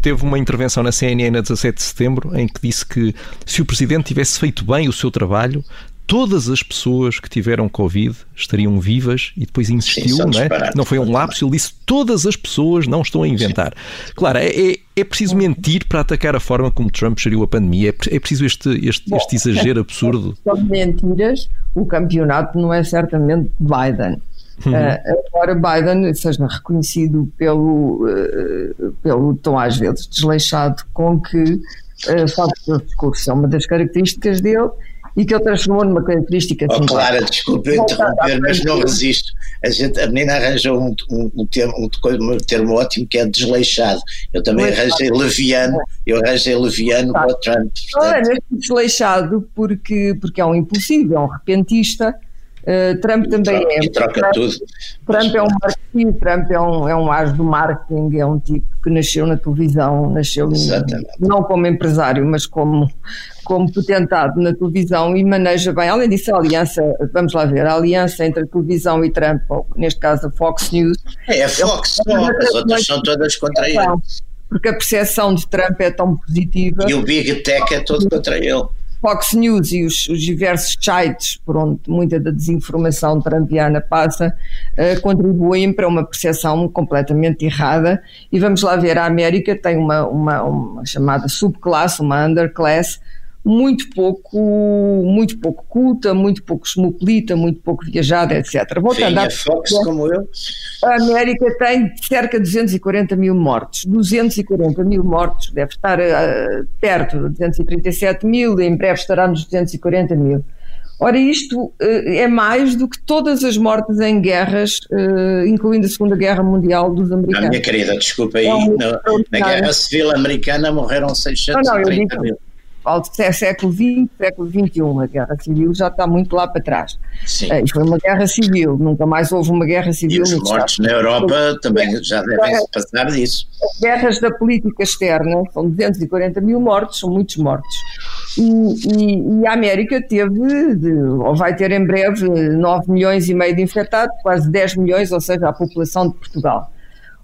teve uma intervenção na CNN a 17 de setembro em que disse que se o Presidente tivesse feito bem o seu trabalho, todas as pessoas que tiveram Covid estariam vivas e depois insistiu, Sim, não é? Não foi um lapso, ele disse todas as pessoas não estão a inventar. Sim. Claro, é, é, é, preciso mentir para atacar a forma como Trump geriu a pandemia, é, é preciso este, este, Bom, este exagero absurdo. São mentiras, o campeonato não é certamente Biden. Uhum. Uh, embora Biden seja reconhecido pelo, uh, pelo tom às vezes desleixado com que uh, faz o seu discurso, é uma das características dele e que ele transformou numa característica. Oh, Clara, desculpe interromper, mas não resisto. A, gente, a menina arranjou um, um, um, termo, um, termo ótimo que é desleixado. Eu também arranjei leviano, eu arranjei leviano para o Trump. Portanto... é desleixado porque, porque é um impulsivo, é um repentista. Uh, Trump também troca, é. E troca Trump, tudo. Trump é um marketing, Trump é um, é um as do marketing, é um tipo que nasceu na televisão, nasceu Exatamente. não como empresário, mas como, como potentado na televisão e maneja bem. Além disso, a aliança, vamos lá ver, a aliança entre a televisão e Trump, ou neste caso a Fox News. É a Fox só, as outras são todas contra ele. Porque a percepção de Trump é tão positiva. E o Big Tech é todo contra ele. Fox News e os, os, diversos sites por onde muita da desinformação trumpiana passa uh, contribuem para uma percepção completamente errada. E vamos lá ver, a América tem uma, uma, uma chamada subclasse, uma underclass, muito pouco, muito pouco culta, muito pouco cosmopolita, muito pouco viajada, etc. Voltando Sim, a Fox como eu. A América tem cerca de 240 mil mortos. 240 mil mortos, deve estar uh, perto de 237 mil, em breve estará nos 240 mil. Ora, isto eh, é mais do que todas as mortes em guerras, eh, incluindo a Segunda Guerra Mundial dos americanos. Não, minha querida, desculpa aí, é um na, na, Guerra Civil Americana morreram 630 mil falo de século XX, século XXI, a guerra civil já está muito lá para trás. Sim. E foi uma guerra civil, nunca mais houve uma guerra civil. E os mortos na Europa também já devem passar disso. As guerras da política externa são 240 mil mortos, são muitos mortos. E, e, e, a América teve, de, ou vai ter em breve, 9 milhões e meio de infectados, quase 10 milhões, ou seja, a população de Portugal.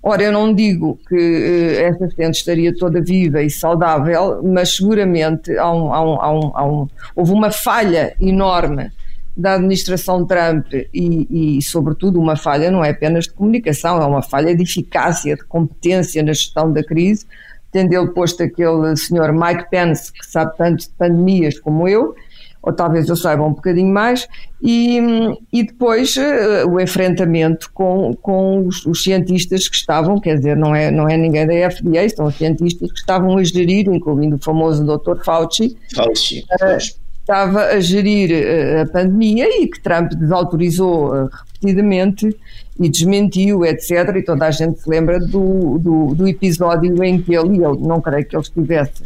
Ora, eu não digo que uh, essa gente estaria toda viva e saudável, mas seguramente há um, há um, há um, houve uma falha enorme da administração Trump e, e, sobretudo, uma falha não é apenas de comunicação, é uma falha de eficácia, de competência na gestão da crise, tendo ele posto aquele senhor Mike Pence, que sabe tanto de pandemias como eu, ou talvez eu saiba um bocadinho mais, e, e depois uh, o enfrentamento com, com os, os, cientistas que estavam, quer dizer, não é, não é ninguém da FDA, são os cientistas que estavam a gerir, incluindo o famoso Dr. Fauci, Fauci uh, estava a gerir uh, a pandemia e que Trump desautorizou repetidamente e desmentiu, etc. E toda a gente se lembra do, do, do episódio em que ele, e eu não creio que ele estivesse,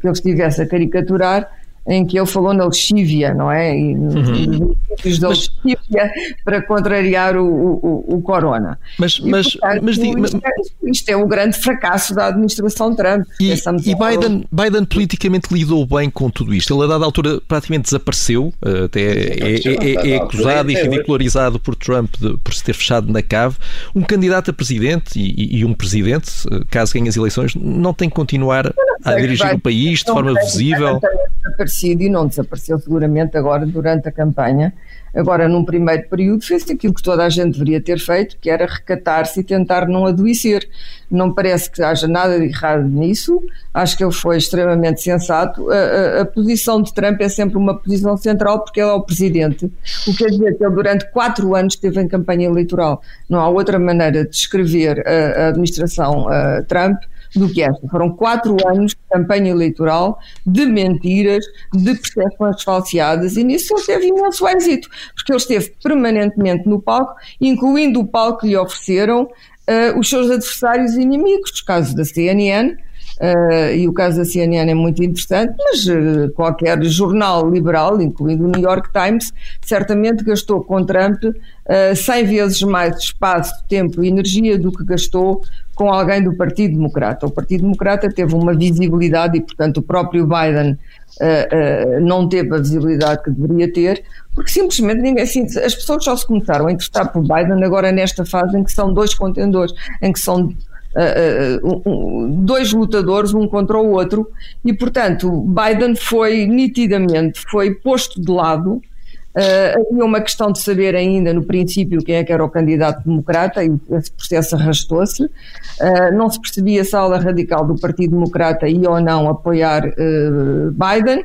que ele estivesse a caricaturar, em que ele falou na lexívia, não é? E uhum. da lexívia para contrariar o, o, o corona. Mas, e, mas, portanto, mas, isto, é, isto, é, o grande fracasso da administração Trump. E, e Biden, Biden politicamente lidou bem com tudo isto. Ele, a dada altura, praticamente desapareceu, eh, até é, é, é, é acusado e ridicularizado por Trump de, por se ter fechado na cave. Um candidato a presidente e, e um presidente, eh, caso ganhe as eleições, não tem que continuar a dirigir o país de forma visível desaparecido e não desapareceu seguramente agora durante a campanha. Agora, num primeiro período, fez aquilo que toda a gente deveria ter feito, que era recatar-se e tentar não adoecer. Não parece que haja nada de errado nisso, acho que ele foi extremamente sensato. A, a, a posição de Trump é sempre uma posição central porque ele é o presidente, o que quer dizer que ele durante quatro anos esteve em campanha eleitoral. Não há outra maneira de descrever a, a administração Trump do que esta. Foram quatro anos de campanha eleitoral, de mentiras, de percepções falseadas, e nisso ele teve imenso êxito, porque ele esteve permanentemente no palco, incluindo o palco que lhe ofereceram uh, os seus adversários e inimigos, caso da CNN, Uh, e o caso da CNN é muito interessante, mas uh, qualquer jornal liberal, incluindo o New York Times, certamente gastou com Trump uh, 100 vezes mais espaço, tempo e energia do que gastou com alguém do Partido Democrata. O Partido Democrata teve uma visibilidade e, portanto, o próprio Biden uh, não teve a visibilidade que deveria ter, porque simplesmente ninguém. Assim, as pessoas só se começaram a interessar por Biden agora nesta fase em que são dois contendores, em que são uh, uh, dois lutadores, um contra o outro, e portanto Biden foi nitidamente foi posto de lado. Uh, havia uma questão de saber ainda no princípio quem é que era o candidato democrata e esse processo arrastou-se. Uh, não se percebia se a ala radical do Partido Democrata ia ou não apoiar uh, Biden.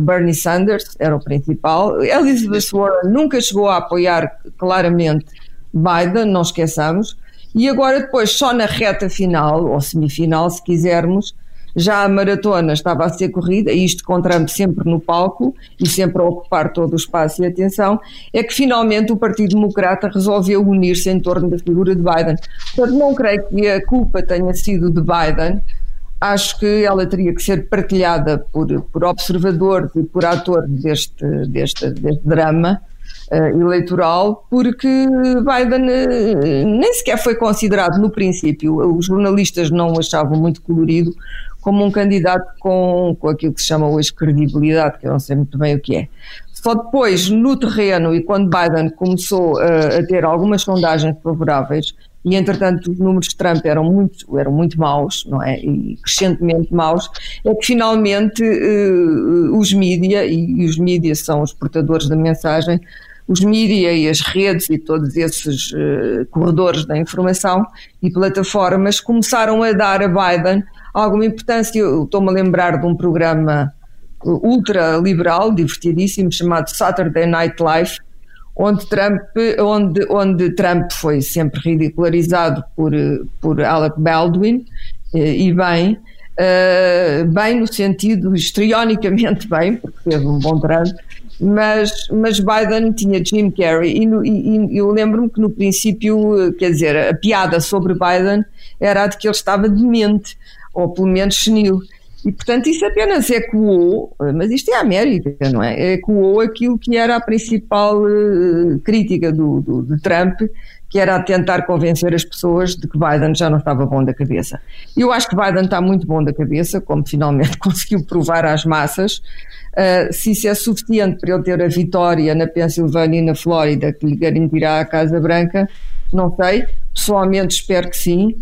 Bernie Sanders era o principal. Elizabeth Warren nunca chegou a apoiar claramente Biden, não esqueçamos. E agora, depois, só na reta final, ou semifinal, se quisermos, já a maratona estava a ser corrida, e isto com Trump sempre no palco e sempre a ocupar todo o espaço e atenção, é que finalmente o Partido Democrata resolveu unir-se em torno da figura de Biden. Portanto, não creio que a culpa tenha sido de Biden, acho que ela teria que ser partilhada por, por observadores e por atores deste, deste, deste drama uh, eleitoral, porque Biden uh, nem sequer foi considerado no princípio, os jornalistas não o achavam muito colorido, como um candidato com, com aquilo que se chama hoje credibilidade, que eu não sei muito bem o que é. Só depois, no terreno, e quando Biden começou uh, a ter algumas sondagens favoráveis, e entretanto os números de Trump eram muito, eram muito maus, não é? E crescentemente maus, é que finalmente uh, os mídia, e os mídias são os portadores da mensagem, os mídia e as redes e todos esses uh, corredores da informação e plataformas começaram a dar a Biden alguma importância. Eu estou-me a lembrar de um programa ultra liberal, divertidíssimo, chamado Saturday Night Live, onde Trump, onde, onde Trump foi sempre ridicularizado por, por Alec Baldwin, eh, e bem, uh, bem no sentido, histrionicamente bem, porque teve um bom trânsito, mas, mas Biden tinha Jim Carrey e, no, e, e eu lembro-me que no princípio, quer dizer, a piada sobre Biden era a de que ele estava demente, ou pelo menos senil. E, portanto, isso apenas ecoou, mas isto é a América, não é? Ecoou aquilo que era a principal uh, crítica do, do, de Trump, que era tentar convencer as pessoas de que Biden já não estava bom da cabeça. Eu acho que Biden está muito bom da cabeça, como finalmente conseguiu provar às massas. Uh, se isso é suficiente para ele ter a vitória na Pensilvânia e na Flórida, que lhe garantirá a Casa Branca, não sei. Pessoalmente espero que sim.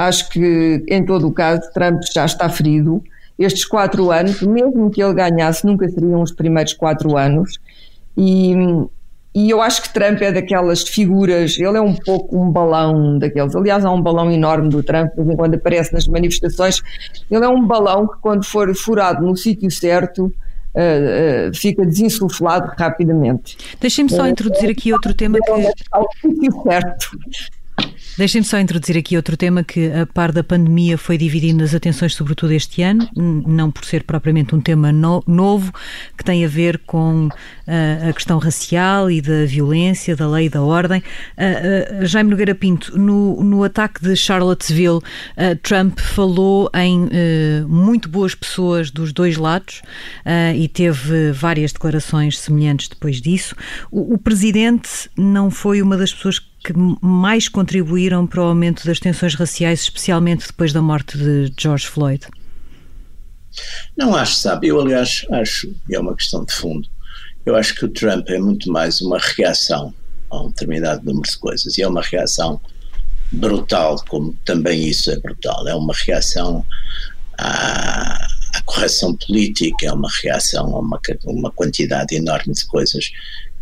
Acho que, em todo o caso, Trump já está ferido estes quatro anos, mesmo que ele ganhasse, nunca seriam os primeiros quatro anos. E, e eu acho que Trump é daquelas figuras, ele é um pouco um balão daqueles. Aliás, há um balão enorme do Trump, de vez em quando aparece nas manifestações. Ele é um balão que, quando for furado no sítio certo, uh, uh, fica desinsuflado rapidamente. Deixem-me só uh, introduzir aqui outro tema que. Ao sítio certo. Deixem-me só introduzir aqui outro tema que, a par da pandemia, foi dividindo as atenções, sobretudo este ano, não por ser propriamente um tema no, novo, que tem a ver com uh, a questão racial e da violência, da lei e da ordem. Uh, uh, Jaime Nogueira Pinto, no, no ataque de Charlottesville, Trump falou em muito boas pessoas dos dois lados e teve várias declarações semelhantes depois disso. O, o presidente não foi uma das pessoas que que mais contribuíram para o aumento das tensões raciais, especialmente depois da morte de George Floyd? Não acho, sabe? Eu, aliás, acho, e é uma questão de fundo, eu acho que o Trump é muito mais uma reação a um determinado número de coisas, e é uma reação brutal, como também isso é brutal, é uma reação à, correção política, é uma reação a uma, uma quantidade enorme de coisas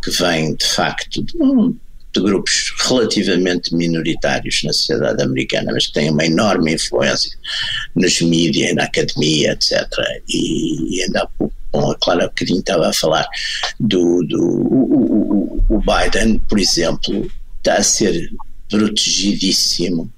que vem, de facto, de um de grupos relativamente minoritários na sociedade americana, mas que têm uma enorme influência nos mídias, na academia, etc. E, ainda há pouco, bom, a Clara bocadinho estava a falar do, do o, o, o Biden, por exemplo, está a ser protegidíssimo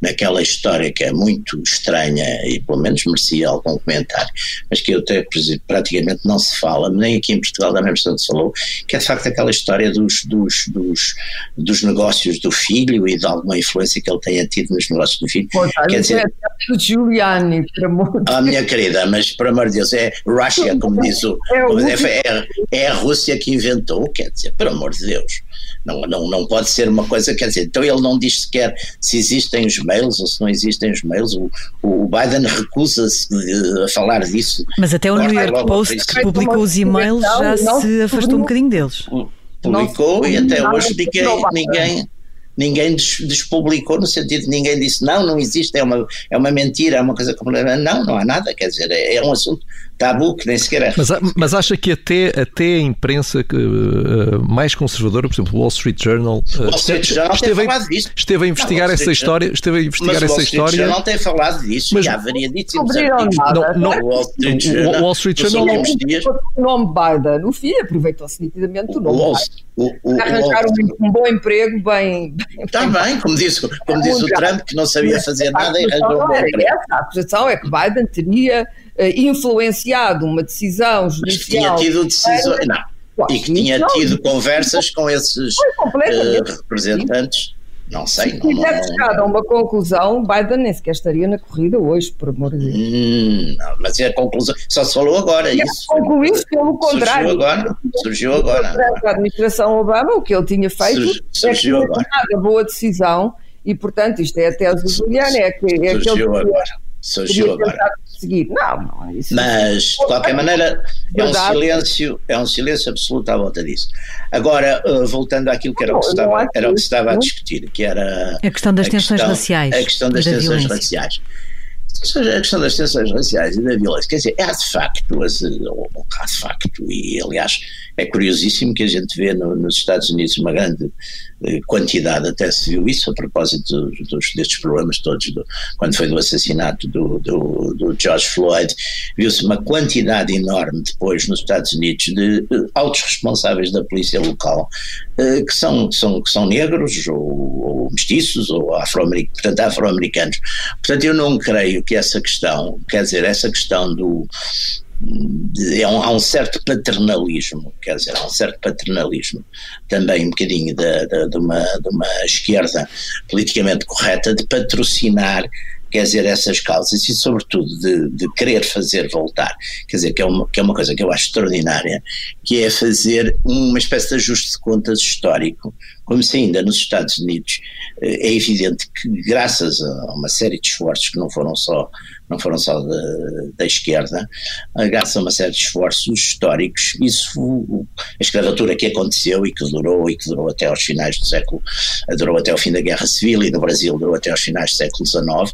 naquela história que é muito estranha e pelo menos merecia algum comentário, mas que eu até praticamente não se fala, nem aqui em Portugal da mesma se falou, que é de facto aquela história dos, dos, dos, dos, negócios do filho e de alguma influência que ele tenha tido nos negócios do filho. Pô, Quer dizer, é o Giuliani, por amor de Ah, minha querida, mas por amor de Deus, é Rússia, como diz o. É, é, é a Rússia que inventou, quer dizer, por amor de Deus. Não, não, não pode ser uma coisa, quer dizer, então ele não diz sequer se existem os mails ou se não existem os mails. O, o Biden recusa-se a falar disso. Mas até o New York Post, que publicou os e-mails, já se afastou um bocadinho deles. Publicou e até hoje ninguém, ninguém ninguém despublicou no sentido de ninguém disse não, não existe, é uma, é uma mentira, é uma coisa como não, não há nada, quer dizer, é, é um assunto tabu que nem sequer é. Mas, mas acha que até, até a imprensa que, uh, mais conservadora, por exemplo, o Wall Street Journal, uh, Wall Street Journal esteve, esteve, esteve a investigar não, essa história, esteve a investigar mas essa história. O Wall Street Journal tem falado disso, mas, já haveria dito isso não, não, o Wall Street Journal, o Wall Street Journal dias, o nome Biden, o filho aproveitou-se nitidamente do nome. O, o, arranjar um, um, bom emprego bem. Está bem, como disse, como disse o Trump, que não sabia fazer nada e arranjou um bom emprego. A acusação é que Biden teria influenciado uma decisão judicial. Que tinha tido decisões. E que tinha tido conversas com esses uh, representantes. Não sei. Se tivesse chegado a uma conclusão, Biden nem sequer estaria na corrida hoje, por amor de Deus. Hum, não, mas é a conclusão. Só se falou agora. E isso. Concluiu pelo contrário. Surgiu agora. Surgiu agora. A administração Obama, o que ele tinha feito surgiu é que agora. boa decisão e, portanto, isto é a tese do Juliano, é que é surgiu agora. Surgiu agora. Seguir. Não, não é isso. Mas, de qualquer maneira, é um silêncio, é um silêncio absoluto à volta disso. Agora, uh, voltando àquilo que era o que, estava, era o que estava a discutir, que era a questão das tensões questão, raciais. A questão das tensões violência. raciais. A questão das tensões raciais e da violência, quer dizer, há de facto, há de facto, e aliás é curiosíssimo que a gente vê no, nos Estados Unidos uma grande eh, quantidade, até se viu isso a propósito dos, destes problemas todos, do, quando foi do assassinato do, do, do George Floyd, viu-se uma quantidade enorme depois nos Estados Unidos de altos responsáveis da polícia local uh, que, são, são, que são negros ou, ou mestiços ou afro-americanos, portanto afro-americanos. Portanto eu não creio que essa questão, quer dizer, essa questão do, é um, há um certo paternalismo, quer dizer, há um certo paternalismo também um bocadinho de, de, de, uma, de uma esquerda politicamente correta de patrocinar quer dizer, essas causas e, sobretudo, de, de, querer fazer voltar. Quer dizer, que é, uma, que é uma coisa que eu acho extraordinária, que é fazer uma espécie de ajuste de contas histórico, como se ainda nos Estados Unidos eh, é evidente que, graças a uma série de esforços que não foram só não foram só da, da esquerda, graças a uma série de esforços históricos, isso, a escravatura que aconteceu e que durou, e que durou até aos finais do século, durou até ao fim da Guerra Civil e no Brasil durou até aos finais do século XIX,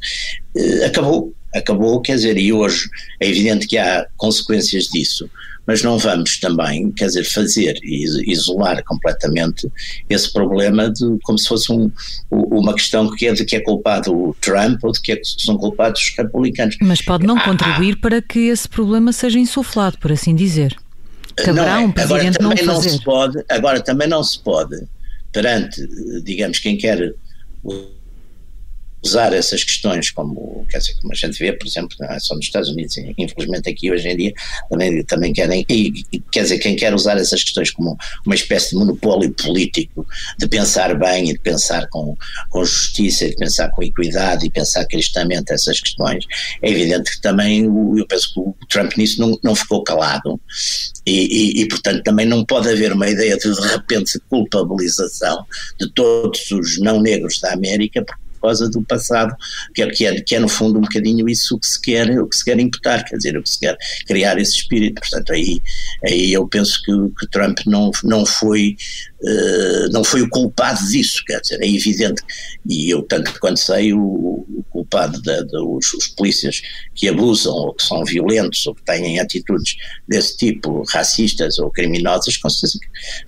eh, acabou, acabou, quer dizer, e hoje é evidente que há consequências disso, mas não vamos também, quer dizer, fazer e isolar completamente esse problema de como se fosse um, uma questão que é de que é culpado o Trump ou de que, é que são culpados os republicanos. Mas pode não ah, contribuir para que esse problema seja insuflado, por assim dizer. Caberá não é. um presidente agora, também não, não se pode, agora também não se pode, perante, digamos, quem quer usar essas questões como, quer dizer, como a gente vê, por exemplo, não é só nos Estados Unidos, infelizmente aqui hoje em dia também, também querem, e, quer dizer, quem quer usar essas questões como uma espécie de monopólio político, de pensar bem e de pensar com, com justiça, e de pensar com equidade e pensar cristamente essas questões, é evidente que também, eu penso que o Trump nisso não, não ficou calado. E, e, e, portanto também não pode haver uma ideia de de repente culpabilização de todos os não negros da América, porque causa do passado, que é, que é, que é no fundo um bocadinho isso que se quer, o que se quer imputar, quer dizer, o que se quer criar esse espírito. Portanto, aí, aí eu penso que, que Trump não, não foi uh, não foi o culpado disso, quer dizer, é evidente, e eu tanto quanto sei, o, o culpado dos os polícias que abusam ou que são violentos ou que têm atitudes desse tipo, racistas ou criminosas, com certeza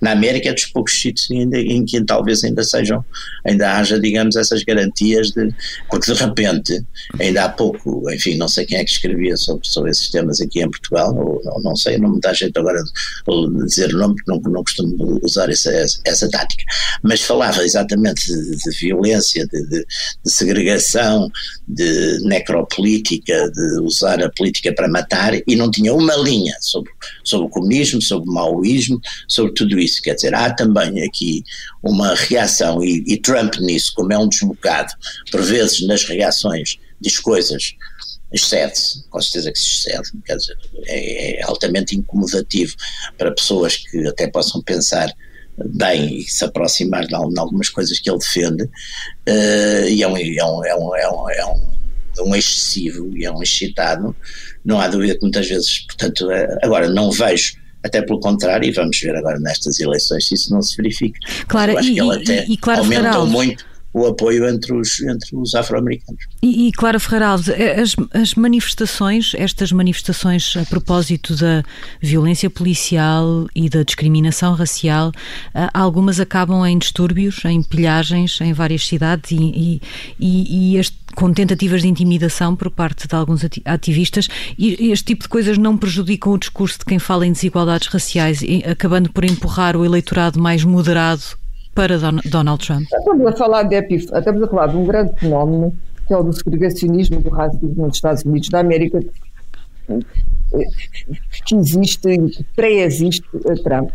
na América é dos poucos sítios ainda, em que talvez ainda sejam, ainda haja, digamos, essas garantias de. Porque de repente, ainda há pouco, enfim, não sei quem é que escrevia sobre, sobre esses temas aqui em Portugal, ou, ou não sei, não me dá jeito agora de, dizer o nome, porque não, não costumo usar essa, essa, tática, mas falava exatamente de, de violência, de, de, de segregação, de necropolítica, de usar a política para matar, e não tinha uma linha sobre, sobre o comunismo, sobre o maoísmo, sobre tudo isso. Quer dizer, há também aqui uma reação, e, e Trump nisso, como é um desbocado, por vezes nas reações diz coisas excede-se, com certeza que se excede, quer dizer, é, é, altamente incomodativo para pessoas que até possam pensar bem e se aproximar de, algumas coisas que ele defende, uh, e é um, é um, é um, é um, é um, um excessivo e é um excitado, não há dúvida que muitas vezes, portanto, eh, agora não vejo até pelo contrário, e vamos ver agora nestas eleições se isso não se verifica. Claro, e, que até e, e claro, aumentou muito o apoio entre os, entre os afro-americanos. E, e Clara Ferraraldo, as, as manifestações, estas manifestações a propósito da violência policial e da discriminação racial, ah, algumas acabam em distúrbios, em pilhagens em várias cidades e, e, e este, com tentativas de intimidação por parte de alguns ativistas. E este tipo de coisas não prejudicam o discurso de quem fala em desigualdades raciais, acabando por empurrar o eleitorado mais moderado para Donald Trump? Estamos a falar de estamos a falar de um grande fenómeno que é o do segregacionismo do racismo nos Estados Unidos da América que existe pré-existe a Trump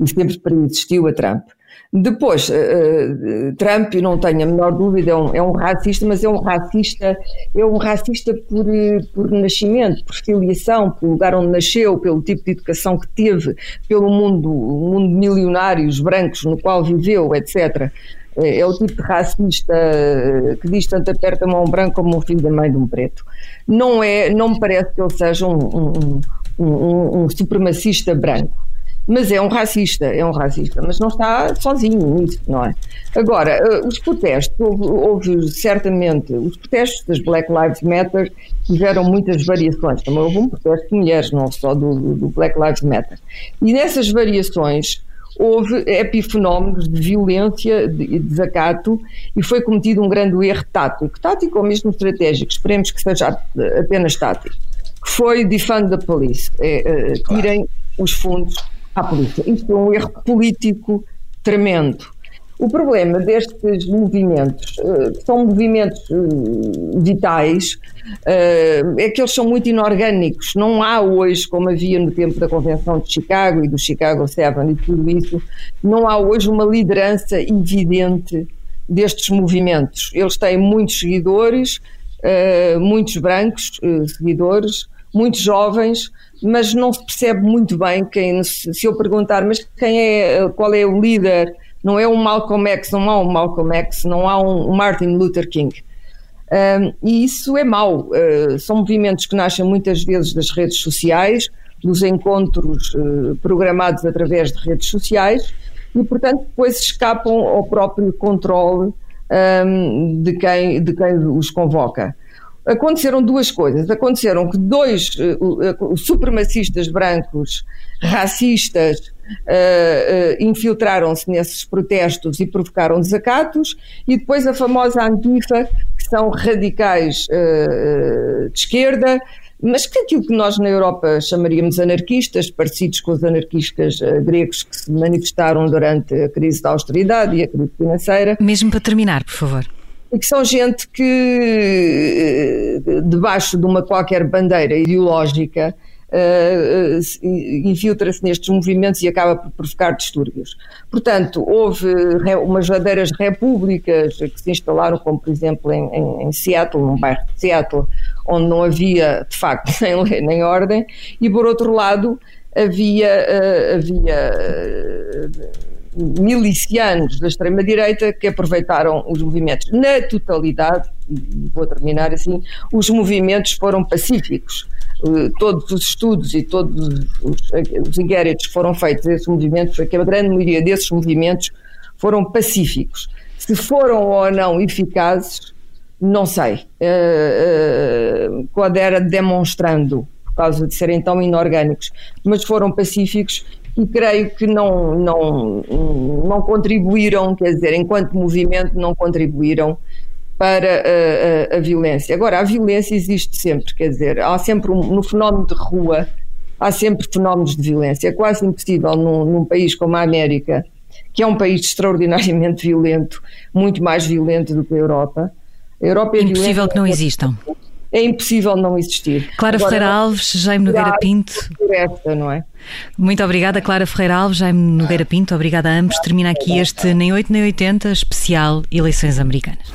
e sempre pré-existiu a Trump. Depois, uh, Trump, não tenho a menor dúvida, é um, é um, racista, mas é um racista, é um racista por, por nascimento, por filiação, pelo lugar onde nasceu, pelo tipo de educação que teve, pelo mundo, mundo de milionários brancos no qual viveu, etc. É, o tipo de racista que diz tanto aperta a mão branco como o filho da mãe de um preto. Não é, não me parece que ele seja um, um, um, um supremacista branco mas é um racista, é um racista, mas não está sozinho nisso, não é? Agora, eh, os protestos, houve, houve, certamente, os protestos das Black Lives Matter tiveram muitas variações, também houve um protesto de mulheres, não só do, do Black Lives Matter, e nessas variações houve epifenómenos de violência e de desacato e foi cometido um grande erro tático, tático ou mesmo estratégico, esperemos que seja apenas tático, que foi defund the police, é, é, tirem os fundos à polícia. Isto é um erro político tremendo. O problema destes movimentos, uh, são movimentos uh, vitais, uh, é que eles são muito inorgânicos. Não há hoje, como havia no tempo da Convenção de Chicago e do Chicago Seven e tudo isso, não há hoje uma liderança evidente destes movimentos. Eles têm muitos seguidores, muitos brancos seguidores, muitos jovens, mas não se percebe muito bem quem, se eu perguntar, mas quem é, qual é o líder não é um Malcolm X, não há um Malcolm X, não há um Martin Luther King. Um, e isso é mau. Uh, são movimentos que nascem muitas vezes das redes sociais, dos encontros uh, programados através de redes sociais e, portanto, depois escapam ao próprio controle um, de, quem, de quem os convoca. Aconteceram duas coisas. Aconteceram que dois uh, supremacistas brancos, racistas, uh, uh, infiltraram-se nesses protestos e provocaram desacatos, e depois a famosa Antifa, que são radicais de esquerda, mas que aquilo que nós na Europa chamaríamos anarquistas, parecidos com os anarquistas gregos que se manifestaram durante a crise da austeridade e a crise financeira. Mesmo para terminar, por favor que são gente que, debaixo de uma qualquer bandeira ideológica, uh, infiltra-se nestes movimentos e acaba por provocar distúrbios. Portanto, houve umas verdadeiras repúblicas que se instalaram, como por exemplo em, em, Seattle, num bairro de Seattle, onde não havia de facto nem lei nem ordem, e por outro lado havia, havia milicianos da extrema-direita que aproveitaram os movimentos. Na totalidade, e vou terminar assim, os movimentos foram pacíficos. Eh, todos os estudos e todos os, os inquéritos que foram feitos a esses movimentos, que a grande maioria desses movimentos foram pacíficos. Se foram ou não eficazes, não sei. Uh, uh, era demonstrando, por causa de serem tão inorgânicos, mas foram pacíficos e creio que não, não, não contribuíram, quer dizer, enquanto movimento, não contribuíram para a, a, a, violência. Agora, a violência existe sempre, quer dizer, há sempre um, no fenómeno de rua, há sempre fenómenos de violência. É quase impossível num, num país como a América, que é um país extraordinariamente violento, muito mais violento do que a Europa. A Europa é impossível que não existam. É impossível não existir. Clara Agora, Ferreira Alves, Jaime Nogueira Pinto. Não é? Muito obrigada, Clara Ferreira Alves, Jaime Nogueira Pinto. Obrigada a ambos. Termina aqui este Nem 8 Nem 80 especial Eleições Americanas.